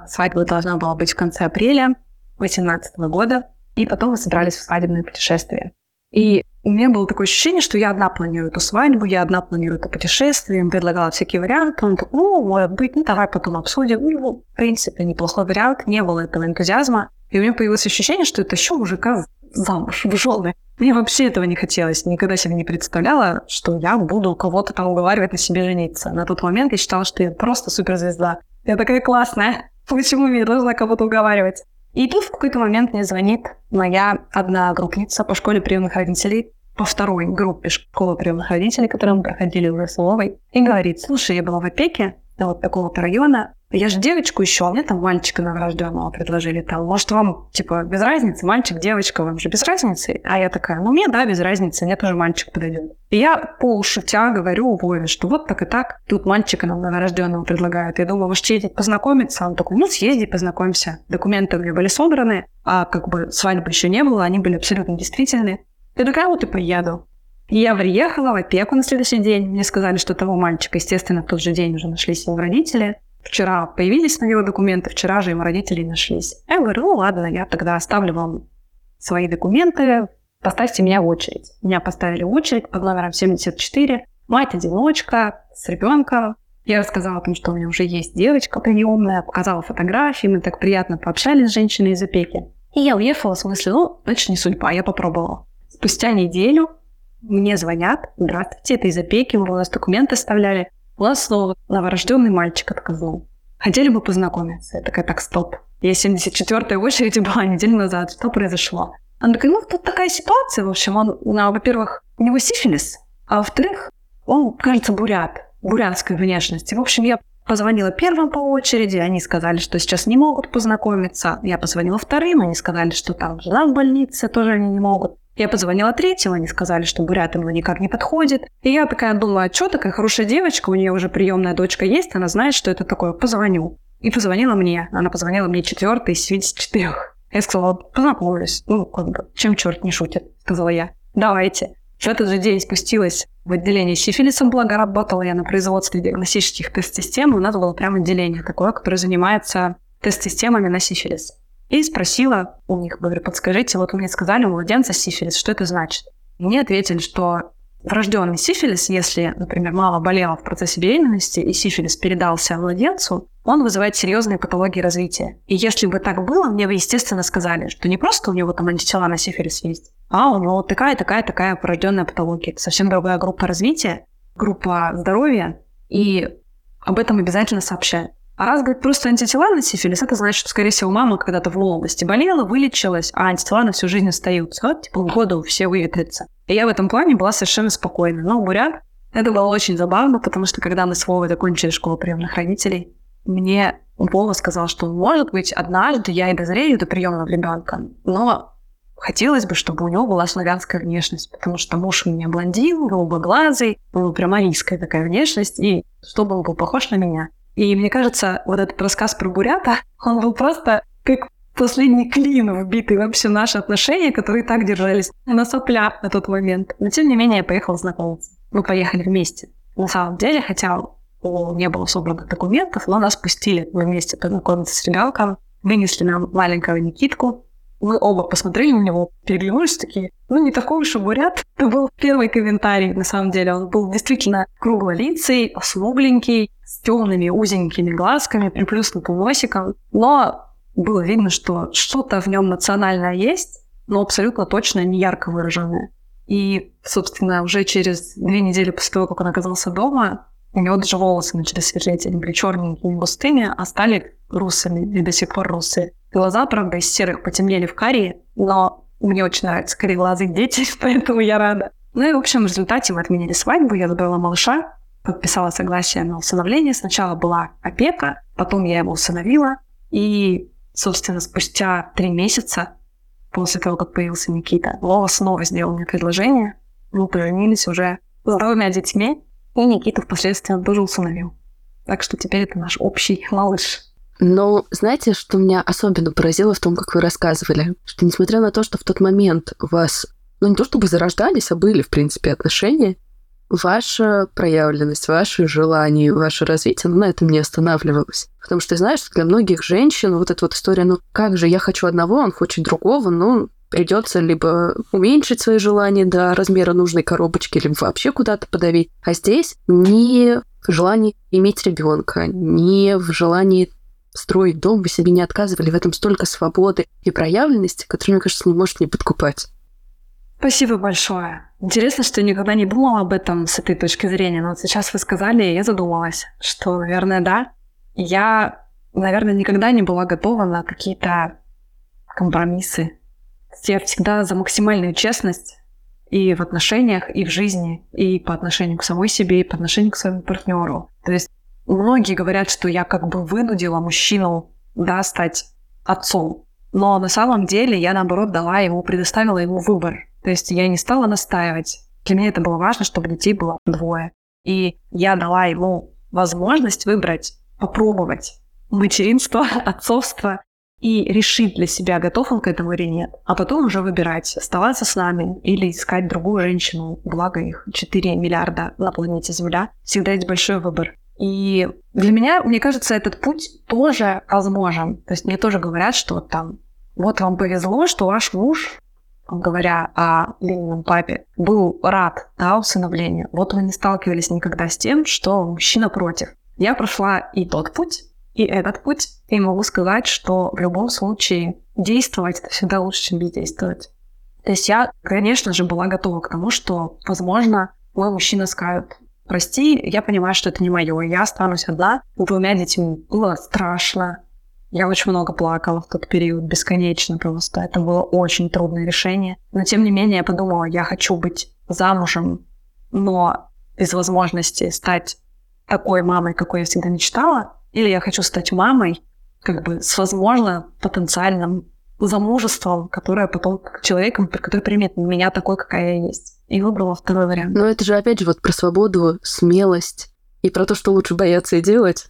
Свадьба должна была быть в конце апреля 2018 года, и потом мы собирались в свадебное путешествие. И у меня было такое ощущение, что я одна планирую эту свадьбу, я одна планирую это путешествие, им предлагала всякие варианты. Он такой, ну, может быть, ну, давай потом обсудим. Ну, в принципе, неплохой вариант, не было этого энтузиазма. И у меня появилось ощущение, что это еще мужика замуж, в жены. Мне вообще этого не хотелось. Никогда себе не представляла, что я буду кого-то там уговаривать на себе жениться. На тот момент я считала, что я просто суперзвезда. Я такая классная. [laughs] Почему я должна кого-то уговаривать? И тут в какой-то момент мне звонит моя одна группница по школе приемных родителей, по второй группе школы приемных родителей, которые мы проходили уже с Вовой, и говорит, слушай, я была в опеке вот такого-то района, я же девочку еще, а мне там мальчика новорожденного предложили. Там, может, вам, типа, без разницы, мальчик, девочка, вам же без разницы? А я такая, ну, мне, да, без разницы, мне тоже мальчик подойдет. И я полушутя говорю Вове, что вот так и так, тут мальчика нам новорожденного предлагают. Я думаю, может, ездить познакомиться? Он такой, ну, съезди, познакомься. Документы у меня были собраны, а как бы свадьбы еще не было, они были абсолютно действительны. Я такая, вот и поеду. Я приехала в опеку на следующий день. Мне сказали, что того мальчика, естественно, в тот же день уже нашлись его родители. Вчера появились на него документы, вчера же его родители нашлись. Я говорю, ну ладно, я тогда оставлю вам свои документы, поставьте меня в очередь. Меня поставили в очередь под номером 74. Мать-одиночка с ребенком. Я рассказала о том, что у меня уже есть девочка приемная, показала фотографии, мы так приятно пообщались с женщиной из опеки. И я уехала в смысле, ну, значит, не судьба, я попробовала. Спустя неделю мне звонят, здравствуйте, это из опеки, вы у нас документы оставляли. У вас снова новорожденный мальчик отказал. Хотели бы познакомиться. Я такая, так, стоп. Я 74-я очередь была неделю назад. Что произошло? Она такая, ну, тут такая ситуация, в общем, он, ну, во-первых, у него сифилис, а во-вторых, он, кажется, бурят, бурятской внешности. В общем, я позвонила первым по очереди, они сказали, что сейчас не могут познакомиться. Я позвонила вторым, они сказали, что там жена в больнице, тоже они не могут. Я позвонила третьему, они сказали, что бурят ему никак не подходит. И я такая думала, а что такая хорошая девочка, у нее уже приемная дочка есть, она знает, что это такое, позвоню. И позвонила мне. Она позвонила мне четвертой из 74. Я сказала, познакомлюсь. Ну, как бы, чем черт не шутит, сказала я. Давайте. В этот же день спустилась в отделение сифилиса, благо работала я на производстве диагностических тест-систем, у нас было прям отделение такое, которое занимается тест-системами на сифилис. И спросила у них, говорю, подскажите, вот мне сказали, у младенца сифилис, что это значит? Мне ответили, что врожденный сифилис, если, например, мама болела в процессе беременности и сифилис передался младенцу, он вызывает серьезные патологии развития. И если бы так было, мне бы, естественно, сказали, что не просто у него там антитела на сифилис есть, а у него такая, такая, такая порожденная патология. Это совсем другая группа развития, группа здоровья, и об этом обязательно сообщают. А раз, говорит, просто антитела на сифилис, это значит, что, скорее всего, мама когда-то в молодости болела, вылечилась, а антитела на всю жизнь остаются. Вот, типа, года все выветрятся. И я в этом плане была совершенно спокойна. Но бурят, это было очень забавно, потому что когда мы с Вовой закончили школу приемных родителей, мне Вова сказал, что, может быть, однажды я и дозрею до приемного ребенка, но хотелось бы, чтобы у него была славянская внешность, потому что муж у меня блондин, голубоглазый, ну, прям арийская такая внешность, и чтобы он был похож на меня. И мне кажется, вот этот рассказ про Бурята, он был просто как последний клин, вбитый вообще наши отношения, которые так держались на соплях на тот момент. Но тем не менее я поехала знакомиться. Мы поехали вместе. На самом деле, хотя не было собранных документов, но нас пустили. Вместе познакомиться с ребенком, вынесли нам маленького Никитку, мы оба посмотрели на него, переглянулись такие, ну, не такой уж и бурят. Это был первый комментарий, на самом деле. Он был действительно круглолицый, смугленький, с темными узенькими глазками, приплюснутым носиком. Но было видно, что что-то в нем национальное есть, но абсолютно точно не ярко выраженное. И, собственно, уже через две недели после того, как он оказался дома, у него даже волосы начали светлеть. Они были черненькими, густыми, а стали русыми, и до сих пор русые. Глаза, правда, из серых потемнели в карие, но мне очень нравятся кореглазые дети, [laughs] поэтому я рада. Ну и, в общем, в результате мы отменили свадьбу, я забрала малыша, подписала согласие на усыновление. Сначала была опека, потом я его усыновила. И, собственно, спустя три месяца после того, как появился Никита, Вова снова сделал мне предложение. Мы поженились уже с двумя детьми, и Никита впоследствии тоже усыновил. Так что теперь это наш общий малыш. Но знаете, что меня особенно поразило в том, как вы рассказывали? Что несмотря на то, что в тот момент у вас, ну не то чтобы зарождались, а были, в принципе, отношения, ваша проявленность, ваши желания, ваше развитие, ну, на этом не останавливалось. Потому что, знаешь, для многих женщин вот эта вот история, ну, как же, я хочу одного, он хочет другого, ну, придется либо уменьшить свои желания до размера нужной коробочки, либо вообще куда-то подавить. А здесь не в желании иметь ребенка, не в желании строить дом, вы себе не отказывали в этом столько свободы и проявленности, которые, мне кажется, не может не подкупать. Спасибо большое. Интересно, что я никогда не думала об этом с этой точки зрения, но вот сейчас вы сказали, и я задумалась, что, наверное, да. Я, наверное, никогда не была готова на какие-то компромиссы. Я всегда за максимальную честность и в отношениях, и в жизни, и по отношению к самой себе, и по отношению к своему партнеру. То есть Многие говорят, что я как бы вынудила мужчину, да, стать отцом. Но на самом деле я, наоборот, дала ему, предоставила ему выбор. То есть я не стала настаивать. Для меня это было важно, чтобы детей было двое. И я дала ему возможность выбрать, попробовать [laughs] материнство, отцовство и решить для себя, готов он к этому или нет. А потом уже выбирать, оставаться с нами или искать другую женщину. Благо их 4 миллиарда на планете Земля. Всегда есть большой выбор. И для меня, мне кажется, этот путь тоже возможен. То есть мне тоже говорят, что там, вот вам повезло, что ваш муж, говоря о Ленином папе, был рад да, усыновлению. Вот вы не сталкивались никогда с тем, что мужчина против. Я прошла и тот путь, и этот путь, и могу сказать, что в любом случае действовать это всегда лучше, чем бездействовать. То есть я, конечно же, была готова к тому, что, возможно, мой мужчина скажет, прости, я понимаю, что это не мое, я останусь одна с двумя детьми. Было страшно. Я очень много плакала в тот период, бесконечно просто. Это было очень трудное решение. Но тем не менее я подумала, я хочу быть замужем, но без возможности стать такой мамой, какой я всегда мечтала, или я хочу стать мамой, как бы с, возможно, потенциальным замужеством, которое потом человеком, который примет меня такой, какая я есть и выбрала второй вариант. Но это же опять же вот про свободу, смелость и про то, что лучше бояться и делать,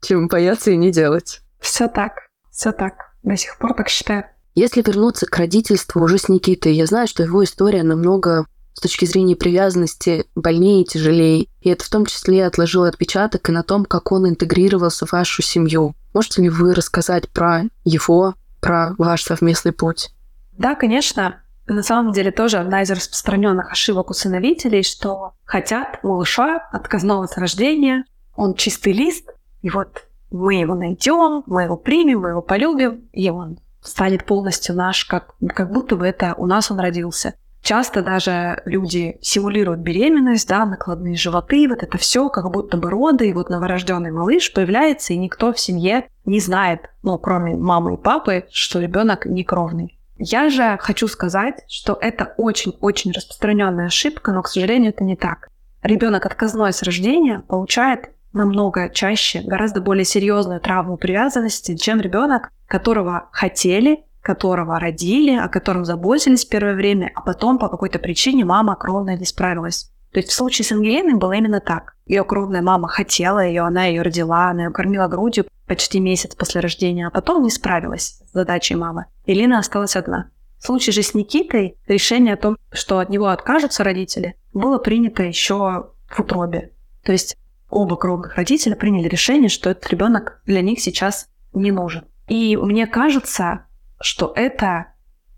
чем бояться и не делать. Все так, все так. До сих пор так считаю. Если вернуться к родительству уже с Никитой, я знаю, что его история намного с точки зрения привязанности больнее и тяжелее. И это в том числе отложило отпечаток и на том, как он интегрировался в вашу семью. Можете ли вы рассказать про его, про ваш совместный путь? Да, конечно. На самом деле тоже одна из распространенных ошибок усыновителей, что хотят малыша отказного с рождения, он чистый лист, и вот мы его найдем, мы его примем, мы его полюбим, и он станет полностью наш, как, как будто бы это у нас он родился. Часто даже люди симулируют беременность, да, накладные животы, вот это все, как будто бы роды, и вот новорожденный малыш появляется, и никто в семье не знает, ну, кроме мамы и папы, что ребенок не кровный. Я же хочу сказать, что это очень-очень распространенная ошибка, но, к сожалению, это не так. Ребенок отказной с рождения получает намного чаще, гораздо более серьезную травму привязанности, чем ребенок, которого хотели, которого родили, о котором заботились первое время, а потом по какой-то причине мама кровная не справилась. То есть в случае с Ангелиной было именно так. Ее кровная мама хотела ее, она ее родила, она ее кормила грудью почти месяц после рождения, а потом не справилась с задачей мамы. И Лина осталась одна. В случае же с Никитой решение о том, что от него откажутся родители, было принято еще в утробе. То есть оба кровных родителя приняли решение, что этот ребенок для них сейчас не нужен. И мне кажется, что это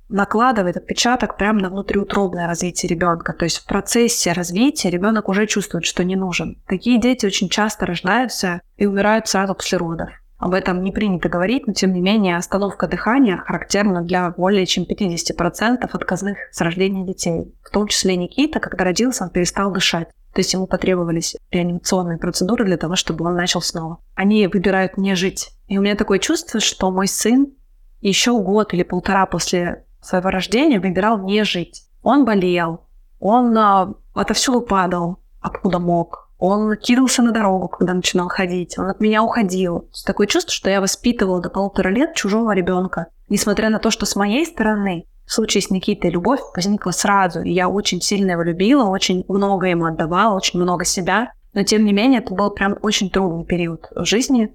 накладывает отпечаток прямо на внутриутробное развитие ребенка. То есть в процессе развития ребенок уже чувствует, что не нужен. Такие дети очень часто рождаются и умирают сразу после родов. Об этом не принято говорить, но тем не менее остановка дыхания характерна для более чем 50% отказных с рождения детей. В том числе Никита, когда родился, он перестал дышать. То есть ему потребовались реанимационные процедуры для того, чтобы он начал снова. Они выбирают не жить. И у меня такое чувство, что мой сын еще год или полтора после своего рождения выбирал не жить. Он болел, он а, отовсюду падал, откуда мог. Он кидался на дорогу, когда начинал ходить. Он от меня уходил. Такое чувство, что я воспитывала до полутора лет чужого ребенка. Несмотря на то, что с моей стороны в случае с Никитой любовь возникла сразу, и я очень сильно его любила, очень много ему отдавала, очень много себя. Но тем не менее, это был прям очень трудный период в жизни,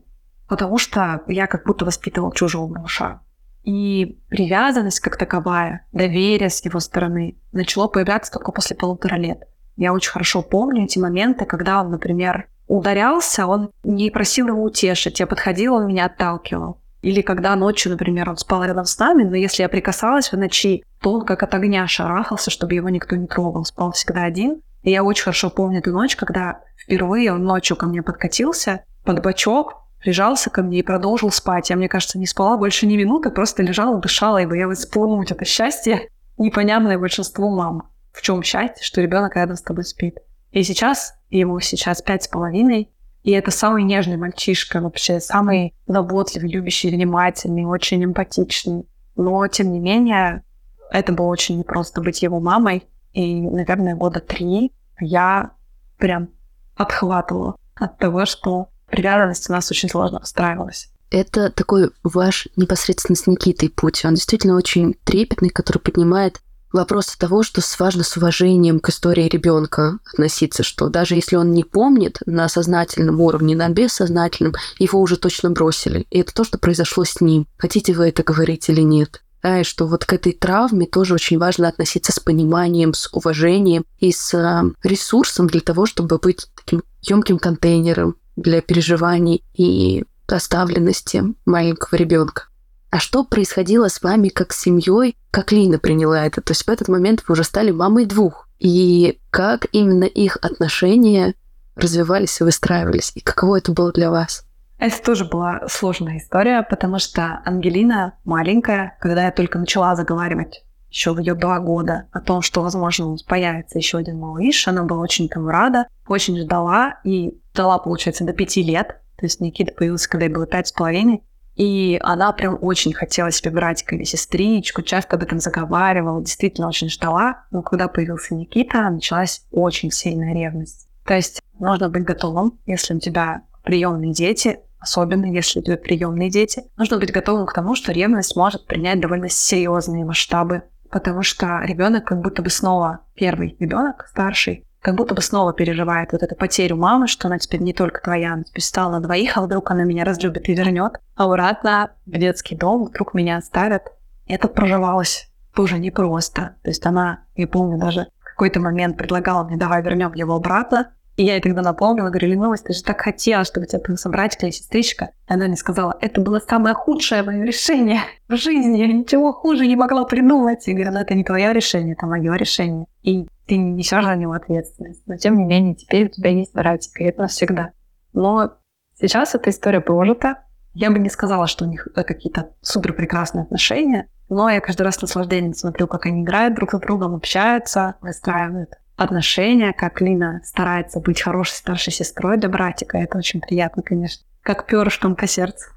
потому что я как будто воспитывал чужого малыша. И привязанность как таковая, доверие с его стороны начало появляться только после полутора лет. Я очень хорошо помню эти моменты, когда он, например, ударялся, он не просил его утешить, я подходила, он меня отталкивал. Или когда ночью, например, он спал рядом с нами, но если я прикасалась в ночи, то он как от огня шарахался, чтобы его никто не трогал. Спал всегда один. И я очень хорошо помню эту ночь, когда впервые он ночью ко мне подкатился под бочок, прижался ко мне и продолжил спать. Я, мне кажется, не спала больше ни минуты, просто лежала, дышала и боялась спугнуть это счастье, непонятное большинству мам. В чем счастье, что ребенок рядом с тобой спит. И сейчас, ему сейчас пять с половиной, и это самый нежный мальчишка вообще, самый заботливый, любящий, внимательный, очень эмпатичный. Но, тем не менее, это было очень непросто быть его мамой. И, наверное, года три я прям отхватывала от того, что привязанность у нас очень сложно встраивалась. Это такой ваш непосредственно с Никитой путь. Он действительно очень трепетный, который поднимает вопрос того, что важно с уважением к истории ребенка относиться, что даже если он не помнит на сознательном уровне, на бессознательном, его уже точно бросили. И это то, что произошло с ним. Хотите вы это говорить или нет? Да, и что вот к этой травме тоже очень важно относиться с пониманием, с уважением и с э, ресурсом для того, чтобы быть таким емким контейнером для переживаний и оставленности маленького ребенка. А что происходило с вами как семьей, как Лина приняла это? То есть в этот момент вы уже стали мамой двух. И как именно их отношения развивались и выстраивались? И каково это было для вас? Это тоже была сложная история, потому что Ангелина маленькая, когда я только начала заговаривать еще в ее два года о том, что, возможно, появится еще один малыш. Она была очень этому рада, очень ждала и ждала, получается, до пяти лет. То есть Никита появился, когда ей было пять с половиной. И она прям очень хотела себе братика или сестричку, часто об этом заговаривала, действительно очень ждала. Но когда появился Никита, началась очень сильная ревность. То есть нужно быть готовым, если у тебя приемные дети, особенно если у тебя приемные дети, нужно быть готовым к тому, что ревность может принять довольно серьезные масштабы, потому что ребенок как будто бы снова первый ребенок, старший, как будто бы снова переживает вот эту потерю мамы, что она теперь не только твоя, она теперь стала двоих, а вдруг она меня разлюбит и вернет обратно в детский дом, вдруг меня оставят. это проживалось тоже непросто. То есть она, я помню, даже в какой-то момент предлагала мне, давай вернем его обратно. И я ей тогда напомнила, говорю, Леновость, ты же так хотела, чтобы тебя был собратик или сестричка. И она мне сказала, это было самое худшее мое решение в жизни. Я ничего хуже не могла придумать. И говорю, ну это не твое решение, это мое решение. И ты не несешь за него ответственность. Но тем не менее, теперь у тебя есть братик, и это навсегда. Но сейчас эта история прожита. Я бы не сказала, что у них э, какие-то супер прекрасные отношения, но я каждый раз с наслаждением смотрю, как они играют друг с другом, общаются, выстраивают отношения, как Лина старается быть хорошей старшей сестрой для братика. Это очень приятно, конечно. Как перышком по сердцу.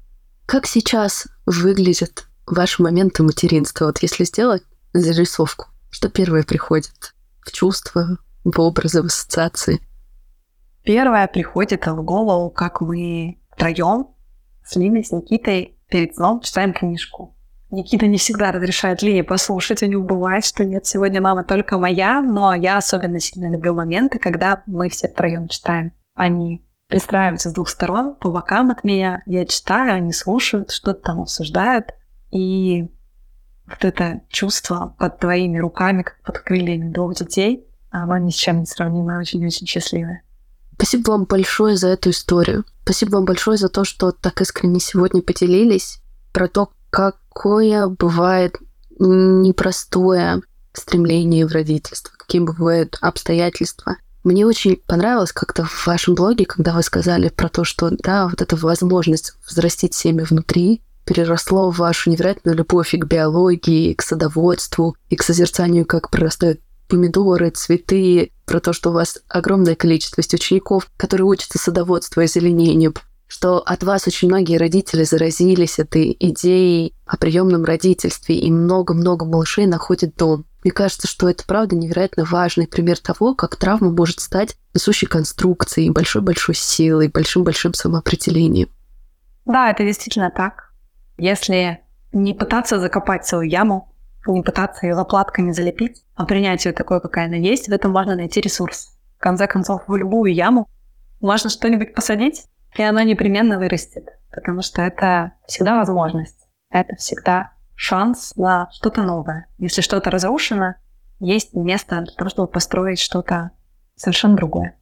Как сейчас выглядят ваши моменты материнства? Вот если сделать зарисовку, что первое приходит в чувства, в образы, в ассоциации? Первое приходит в голову, как мы втроем с Линой, с Никитой перед сном читаем книжку. Никита не всегда разрешает Лине послушать, у него бывает, что нет, сегодня мама только моя, но я особенно сильно люблю моменты, когда мы все втроем читаем. Они пристраиваются с двух сторон, по бокам от меня, я читаю, они слушают, что-то там обсуждают, и вот это чувство под твоими руками, как под крыльями двух детей, оно ни с чем не сравнимо, очень-очень счастливое. Спасибо вам большое за эту историю. Спасибо вам большое за то, что так искренне сегодня поделились про то, какое бывает непростое стремление в родительство, какие бывают обстоятельства. Мне очень понравилось как-то в вашем блоге, когда вы сказали про то, что да, вот эта возможность взрастить семя внутри переросло в вашу невероятную любовь и к биологии, и к садоводству, и к созерцанию, как прорастают помидоры, цветы, про то, что у вас огромное количество учеников, которые учатся садоводству и зеленению, что от вас очень многие родители заразились этой идеей о приемном родительстве, и много-много малышей находят дом. Мне кажется, что это правда невероятно важный пример того, как травма может стать несущей конструкцией, большой-большой силой, большим-большим самоопределением. Да, это действительно так. Если не пытаться закопать свою яму, не пытаться ее заплатками залепить, а принять ее такой, какая она есть, в этом можно найти ресурс. В конце концов, в любую яму можно что-нибудь посадить, и она непременно вырастет, потому что это всегда возможность, это всегда шанс на что-то новое. Если что-то разрушено, есть место для того, чтобы построить что-то совершенно другое.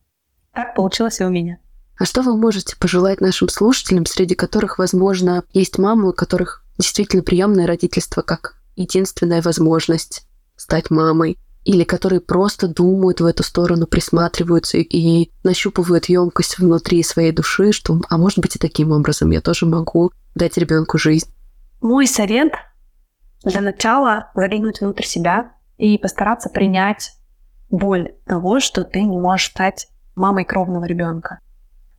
Так получилось и у меня. А что вы можете пожелать нашим слушателям, среди которых, возможно, есть мамы, у которых действительно приемное родительство как единственная возможность стать мамой, или которые просто думают в эту сторону, присматриваются и нащупывают емкость внутри своей души, что, а может быть и таким образом я тоже могу дать ребенку жизнь. Мой совет для начала заглянуть внутрь себя и постараться принять боль того, что ты не можешь стать мамой кровного ребенка.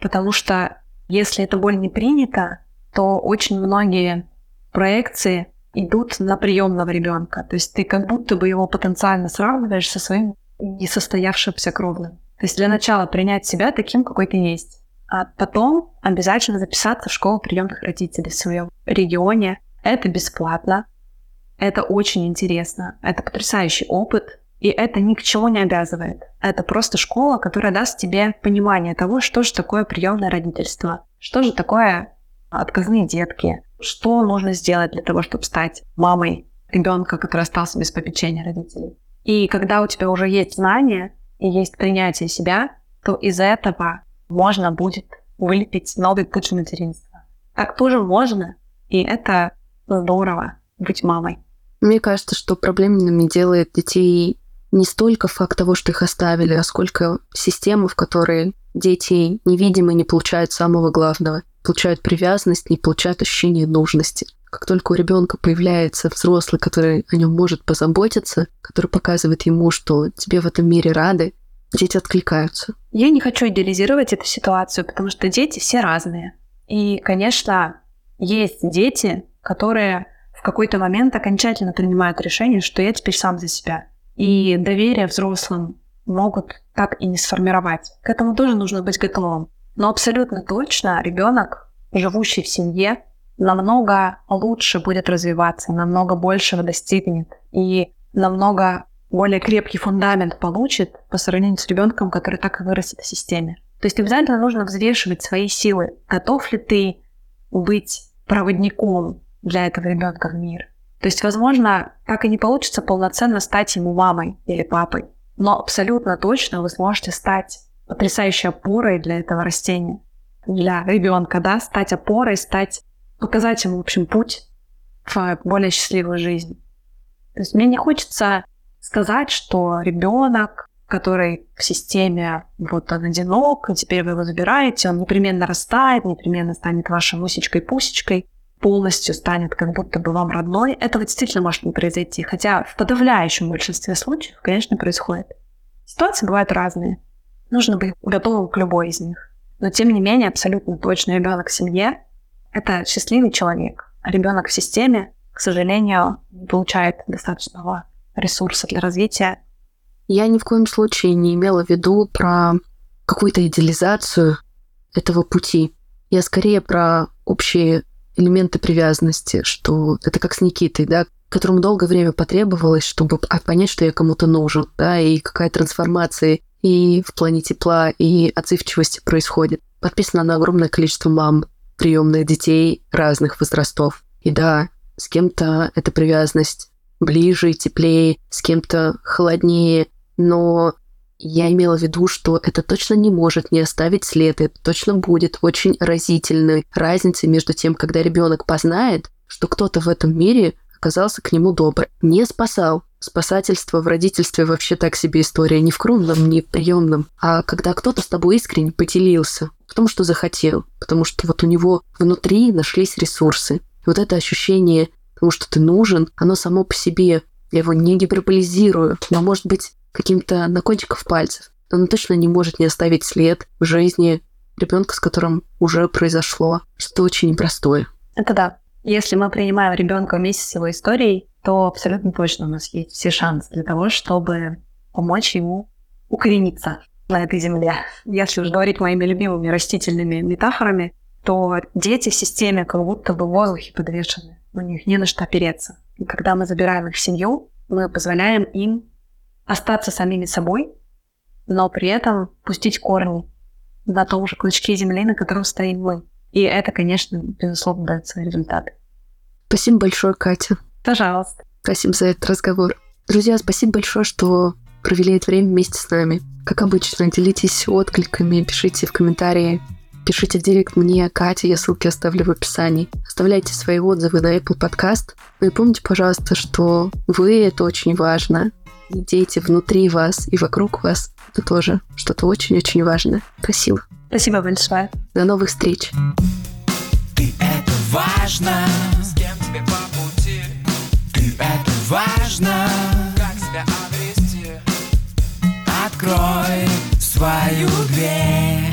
Потому что если эта боль не принята, то очень многие проекции идут на приемного ребенка. То есть ты как будто бы его потенциально сравниваешь со своим несостоявшимся кровным. То есть для начала принять себя таким, какой ты есть. А потом обязательно записаться в школу приемных родителей в своем регионе. Это бесплатно. Это очень интересно. Это потрясающий опыт. И это ни к чему не обязывает. Это просто школа, которая даст тебе понимание того, что же такое приемное родительство, что же такое отказные детки, что нужно сделать для того, чтобы стать мамой ребенка, который остался без попечения родителей. И когда у тебя уже есть знания и есть принятие себя, то из этого можно будет вылепить новый путь материнства. Так тоже можно, и это здорово быть мамой. Мне кажется, что проблемными делает детей не столько факт того, что их оставили, а сколько системы, в которой дети невидимо не получают самого главного получают привязанность, не получают ощущение нужности. Как только у ребенка появляется взрослый, который о нем может позаботиться, который показывает ему, что тебе в этом мире рады, дети откликаются. Я не хочу идеализировать эту ситуацию, потому что дети все разные. И, конечно, есть дети, которые в какой-то момент окончательно принимают решение, что я теперь сам за себя. И доверие взрослым могут так и не сформировать. К этому тоже нужно быть готовым. Но абсолютно точно ребенок, живущий в семье, намного лучше будет развиваться, намного большего достигнет и намного более крепкий фундамент получит по сравнению с ребенком, который так и вырастет в системе. То есть обязательно нужно взвешивать свои силы. Готов ли ты быть проводником для этого ребенка в мир? То есть, возможно, так и не получится полноценно стать ему мамой или папой, но абсолютно точно вы сможете стать потрясающей опорой для этого растения, для ребенка, да, стать опорой, стать, показать ему, в общем, путь в более счастливую жизнь. То есть мне не хочется сказать, что ребенок, который в системе, вот он одинок, и теперь вы его забираете, он непременно растает, непременно станет вашей мусечкой-пусечкой, полностью станет как будто бы вам родной. Этого действительно может не произойти. Хотя в подавляющем большинстве случаев, конечно, происходит. Ситуации бывают разные. Нужно быть готовым к любой из них. Но тем не менее, абсолютно точно ребенок в семье — это счастливый человек. А ребенок в системе, к сожалению, не получает достаточного ресурса для развития. Я ни в коем случае не имела в виду про какую-то идеализацию этого пути. Я скорее про общие элементы привязанности, что это как с Никитой, да, которому долгое время потребовалось, чтобы понять, что я кому-то нужен, да, и какая трансформация и в плане тепла, и отзывчивости происходит. Подписано на огромное количество мам, приемных детей разных возрастов. И да, с кем-то эта привязанность ближе и теплее, с кем-то холоднее, но я имела в виду, что это точно не может не оставить след, это точно будет очень разительной разницей между тем, когда ребенок познает, что кто-то в этом мире оказался к нему добр, не спасал. Спасательство в родительстве вообще так себе история, не в кровном, не в приемном, а когда кто-то с тобой искренне поделился, потому что захотел, потому что вот у него внутри нашлись ресурсы. И вот это ощущение потому что ты нужен, оно само по себе, я его не гиперболизирую, но может быть каким-то на кончиках пальцев. Но оно точно не может не оставить след в жизни ребенка, с которым уже произошло что-то очень непростое. Это да. Если мы принимаем ребенка вместе с его историей, то абсолютно точно у нас есть все шансы для того, чтобы помочь ему укорениться на этой земле. Если уж говорить моими любимыми растительными метафорами, то дети в системе как будто бы в воздухе подвешены у них не на что опереться. И когда мы забираем их в семью, мы позволяем им остаться самими собой, но при этом пустить корни на том же клочке земли, на котором стоим мы. И это, конечно, безусловно, дает свои результаты. Спасибо большое, Катя. Пожалуйста. Спасибо за этот разговор. Друзья, спасибо большое, что провели это время вместе с нами. Как обычно, делитесь откликами, пишите в комментарии, Пишите в директ мне, Кате, я ссылки оставлю в описании. Оставляйте свои отзывы на Apple Podcast. Ну и помните, пожалуйста, что вы — это очень важно. дети внутри вас и вокруг вас — это тоже что-то очень-очень важное. Спасибо. Спасибо большое. До новых встреч. Ты это важно, это важно Как себя обрести? Открой свою дверь.